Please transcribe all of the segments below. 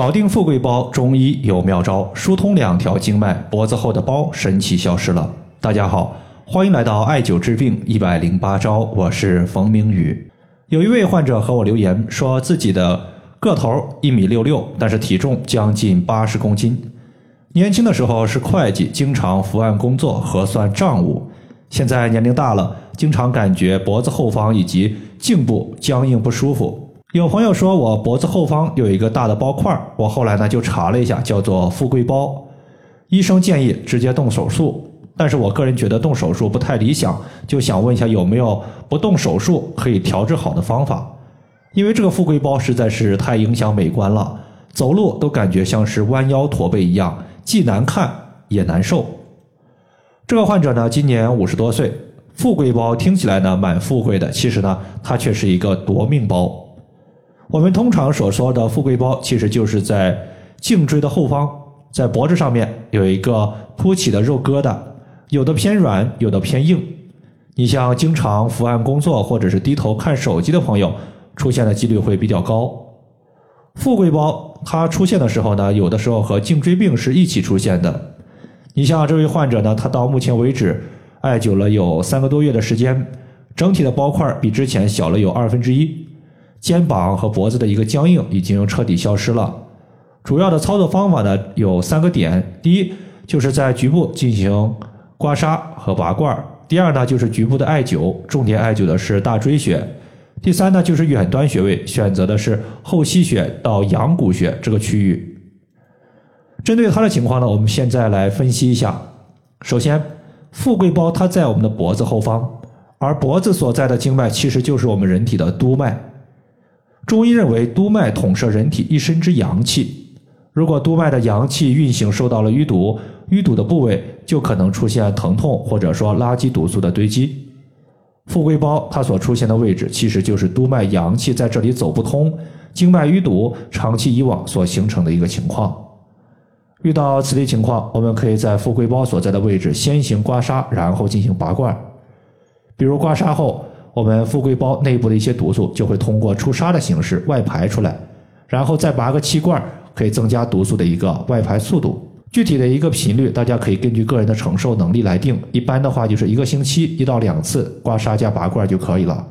搞定富贵包，中医有妙招，疏通两条经脉，脖子后的包神奇消失了。大家好，欢迎来到艾灸治病一百零八招，我是冯明宇。有一位患者和我留言说，自己的个头一米六六，但是体重将近八十公斤。年轻的时候是会计，经常伏案工作核算账务。现在年龄大了，经常感觉脖子后方以及颈部僵硬不舒服。有朋友说我脖子后方有一个大的包块儿，我后来呢就查了一下，叫做富贵包。医生建议直接动手术，但是我个人觉得动手术不太理想，就想问一下有没有不动手术可以调治好的方法？因为这个富贵包实在是太影响美观了，走路都感觉像是弯腰驼背一样，既难看也难受。这个患者呢今年五十多岁，富贵包听起来呢蛮富贵的，其实呢它却是一个夺命包。我们通常所说的富贵包，其实就是在颈椎的后方，在脖子上面有一个凸起的肉疙瘩，有的偏软，有的偏硬。你像经常伏案工作或者是低头看手机的朋友，出现的几率会比较高。富贵包它出现的时候呢，有的时候和颈椎病是一起出现的。你像这位患者呢，他到目前为止艾灸了有三个多月的时间，整体的包块比之前小了有二分之一。肩膀和脖子的一个僵硬已经彻底消失了。主要的操作方法呢有三个点：第一，就是在局部进行刮痧和拔罐；第二呢，就是局部的艾灸，重点艾灸的是大椎穴；第三呢，就是远端穴位，选择的是后溪穴到阳谷穴这个区域。针对他的情况呢，我们现在来分析一下。首先，富贵包它在我们的脖子后方，而脖子所在的经脉其实就是我们人体的督脉。中医认为，督脉统摄人体一身之阳气。如果督脉的阳气运行受到了淤堵，淤堵的部位就可能出现疼痛，或者说垃圾毒素的堆积。富贵包它所出现的位置，其实就是督脉阳气在这里走不通，经脉淤堵，长期以往所形成的一个情况。遇到此类情况，我们可以在富贵包所在的位置先行刮痧，然后进行拔罐。比如刮痧后。我们富贵包内部的一些毒素就会通过出痧的形式外排出来，然后再拔个气罐，可以增加毒素的一个外排速度。具体的一个频率，大家可以根据个人的承受能力来定。一般的话，就是一个星期一到两次刮痧加拔罐就可以了。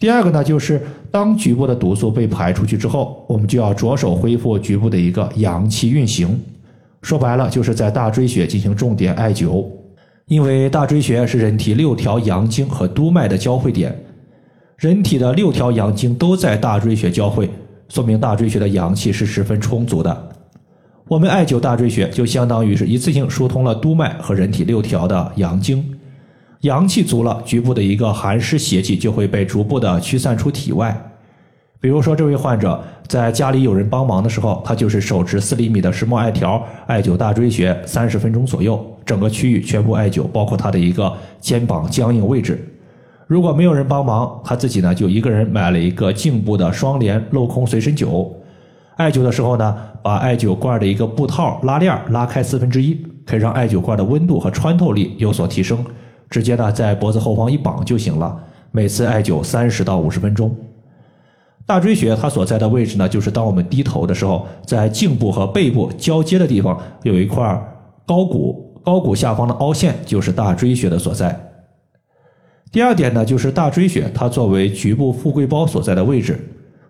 第二个呢，就是当局部的毒素被排出去之后，我们就要着手恢复局部的一个阳气运行。说白了，就是在大椎穴进行重点艾灸。因为大椎穴是人体六条阳经和督脉的交汇点，人体的六条阳经都在大椎穴交汇，说明大椎穴的阳气是十分充足的。我们艾灸大椎穴，就相当于是一次性疏通了督脉和人体六条的阳经，阳气足了，局部的一个寒湿邪气就会被逐步的驱散出体外。比如说，这位患者在家里有人帮忙的时候，他就是手持四厘米的石墨艾条，艾灸大椎穴三十分钟左右。整个区域全部艾灸，包括他的一个肩膀僵硬位置。如果没有人帮忙，他自己呢就一个人买了一个颈部的双联镂空随身灸。艾灸的时候呢，把艾灸罐的一个布套拉链拉开四分之一，可以让艾灸罐的温度和穿透力有所提升。直接呢在脖子后方一绑就行了。每次艾灸三十到五十分钟。大椎穴它所在的位置呢，就是当我们低头的时候，在颈部和背部交接的地方有一块高骨。高骨下方的凹陷就是大椎穴的所在。第二点呢，就是大椎穴它作为局部富贵包所在的位置，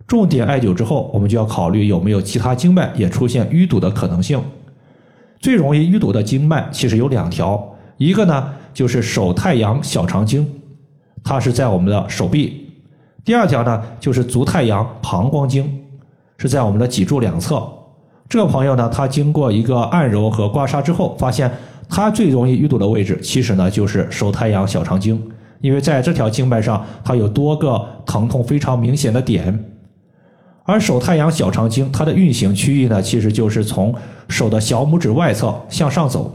重点艾灸之后，我们就要考虑有没有其他经脉也出现淤堵的可能性。最容易淤堵的经脉其实有两条，一个呢就是手太阳小肠经，它是在我们的手臂；第二条呢就是足太阳膀胱经，是在我们的脊柱两侧。这个朋友呢，他经过一个按揉和刮痧之后，发现。它最容易淤堵的位置，其实呢就是手太阳小肠经，因为在这条经脉上，它有多个疼痛非常明显的点。而手太阳小肠经它的运行区域呢，其实就是从手的小拇指外侧向上走，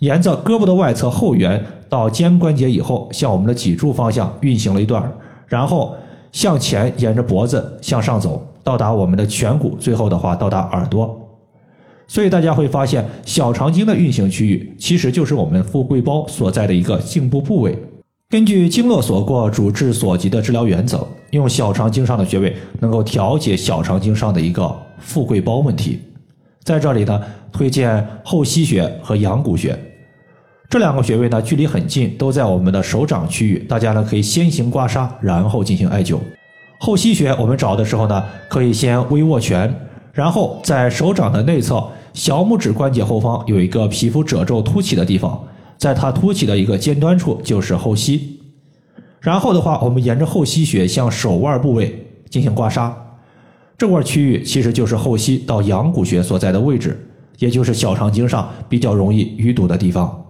沿着胳膊的外侧后缘到肩关节以后，向我们的脊柱方向运行了一段，然后向前沿着脖子向上走，到达我们的颧骨，最后的话到达耳朵。所以大家会发现，小肠经的运行区域其实就是我们富贵包所在的一个颈部部位。根据经络所过、主治所及的治疗原则，用小肠经上的穴位能够调节小肠经上的一个富贵包问题。在这里呢，推荐后溪穴和阳谷穴这两个穴位呢，距离很近，都在我们的手掌区域。大家呢可以先行刮痧，然后进行艾灸。后溪穴我们找的时候呢，可以先微握拳，然后在手掌的内侧小拇指关节后方有一个皮肤褶皱凸起的地方，在它凸起的一个尖端处就是后溪。然后的话，我们沿着后溪穴向手腕部位进行刮痧。这块区域其实就是后溪到阳谷穴所在的位置，也就是小肠经上比较容易淤堵的地方。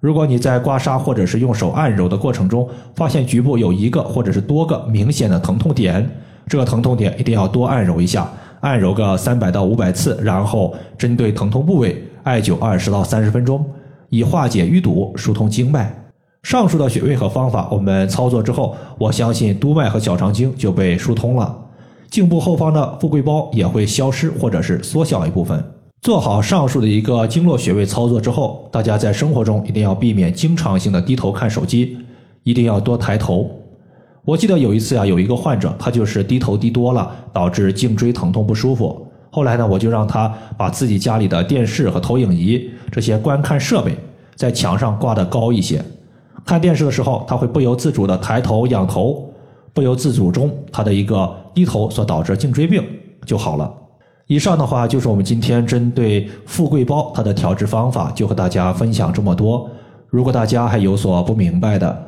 如果你在刮痧或者是用手按揉的过程中，发现局部有一个或者是多个明显的疼痛点，这个疼痛点一定要多按揉一下，按揉个三百到五百次，然后针对疼痛部位艾灸二十到三十分钟，以化解淤堵、疏通经脉。上述的穴位和方法我们操作之后，我相信督脉和小肠经就被疏通了。颈部后方的富贵包也会消失或者是缩小一部分。做好上述的一个经络穴位操作之后，大家在生活中一定要避免经常性的低头看手机，一定要多抬头。我记得有一次啊，有一个患者，他就是低头低多了，导致颈椎疼痛不舒服。后来呢，我就让他把自己家里的电视和投影仪这些观看设备在墙上挂得高一些。看电视的时候，他会不由自主的抬头仰头。不由自主中，他的一个低头所导致颈椎病就好了。以上的话就是我们今天针对富贵包它的调治方法，就和大家分享这么多。如果大家还有所不明白的，